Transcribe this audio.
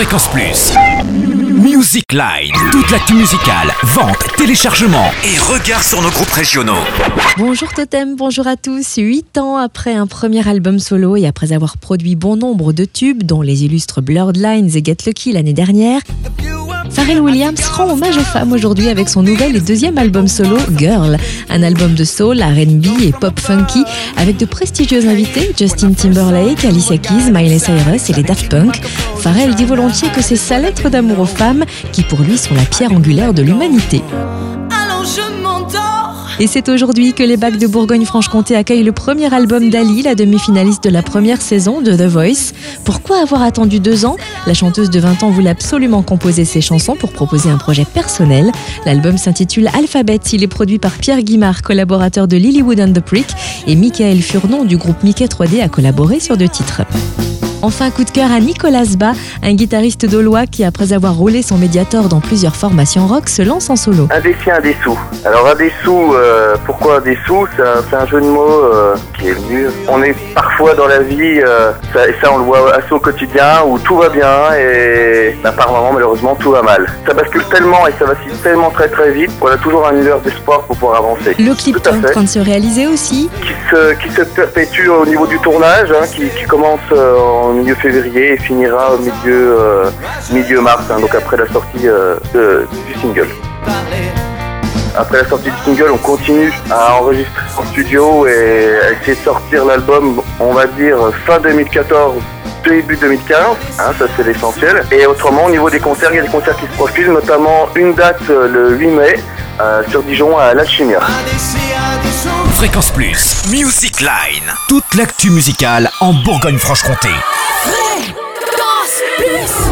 Fréquence Plus. Music Line. Toute l'actu musicale, vente, téléchargement et regard sur nos groupes régionaux. Bonjour Totem, bonjour à tous. Huit ans après un premier album solo et après avoir produit bon nombre de tubes, dont les illustres Blurred Lines et Get Lucky l'année dernière, Pharrell Williams rend hommage aux femmes aujourd'hui avec son nouvel et deuxième album solo, Girl, un album de soul, RB et pop funky avec de prestigieux invités, Justin Timberlake, Alicia Keys, Miley Cyrus et les Daft Punk. Pharrell dit volontiers que c'est sa lettre d'amour aux femmes qui pour lui sont la pierre angulaire de l'humanité. Et c'est aujourd'hui que les Bacs de Bourgogne-Franche-Comté accueillent le premier album d'Ali, la demi-finaliste de la première saison de The Voice. Pourquoi avoir attendu deux ans? La chanteuse de 20 ans voulait absolument composer ses chansons pour proposer un projet personnel. L'album s'intitule Alphabet. Il est produit par Pierre Guimard, collaborateur de Lilywood and the Prick, et Michael Furnon du groupe Mickey 3D a collaboré sur deux titres. Enfin, coup de cœur à Nicolas Ba, un guitariste d'Aulois qui, après avoir roulé son médiator dans plusieurs formations rock, se lance en solo. Un des un des sous. Alors un des sous, euh, pourquoi un des sous? C'est un, jeu de mots euh, qui est venu. On est parfois dans la vie, euh, ça, et ça on le voit assez au quotidien, où tout va bien et bah, par moment malheureusement tout va mal. Ça bascule tellement et ça vacille tellement très très vite qu'on a toujours un univers d'espoir pour pouvoir avancer. Le clip est en train de se réaliser aussi. Qui se, qui se perpétue au niveau du tournage, hein, qui, qui, commence en milieu février et finira au milieu, euh, milieu mars, hein, donc après la sortie euh, du single. Après la sortie du single, on continue à enregistrer en studio et à essayer de sortir l'album, on va dire fin 2014 début 2015, hein, ça c'est l'essentiel. Et autrement, au niveau des concerts, il y a des concerts qui se profilent, notamment une date euh, le 8 mai sur Dijon à l'Alchimia. Fréquence Plus, Music Line, toute l'actu musicale en Bourgogne-Franche-Comté. Fréquence Plus